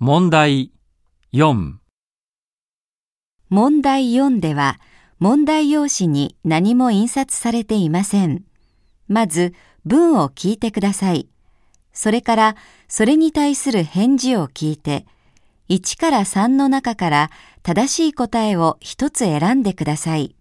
問題4問題4では、問題用紙に何も印刷されていません。まず、文を聞いてください。それから、それに対する返事を聞いて、1から3の中から正しい答えを1つ選んでください。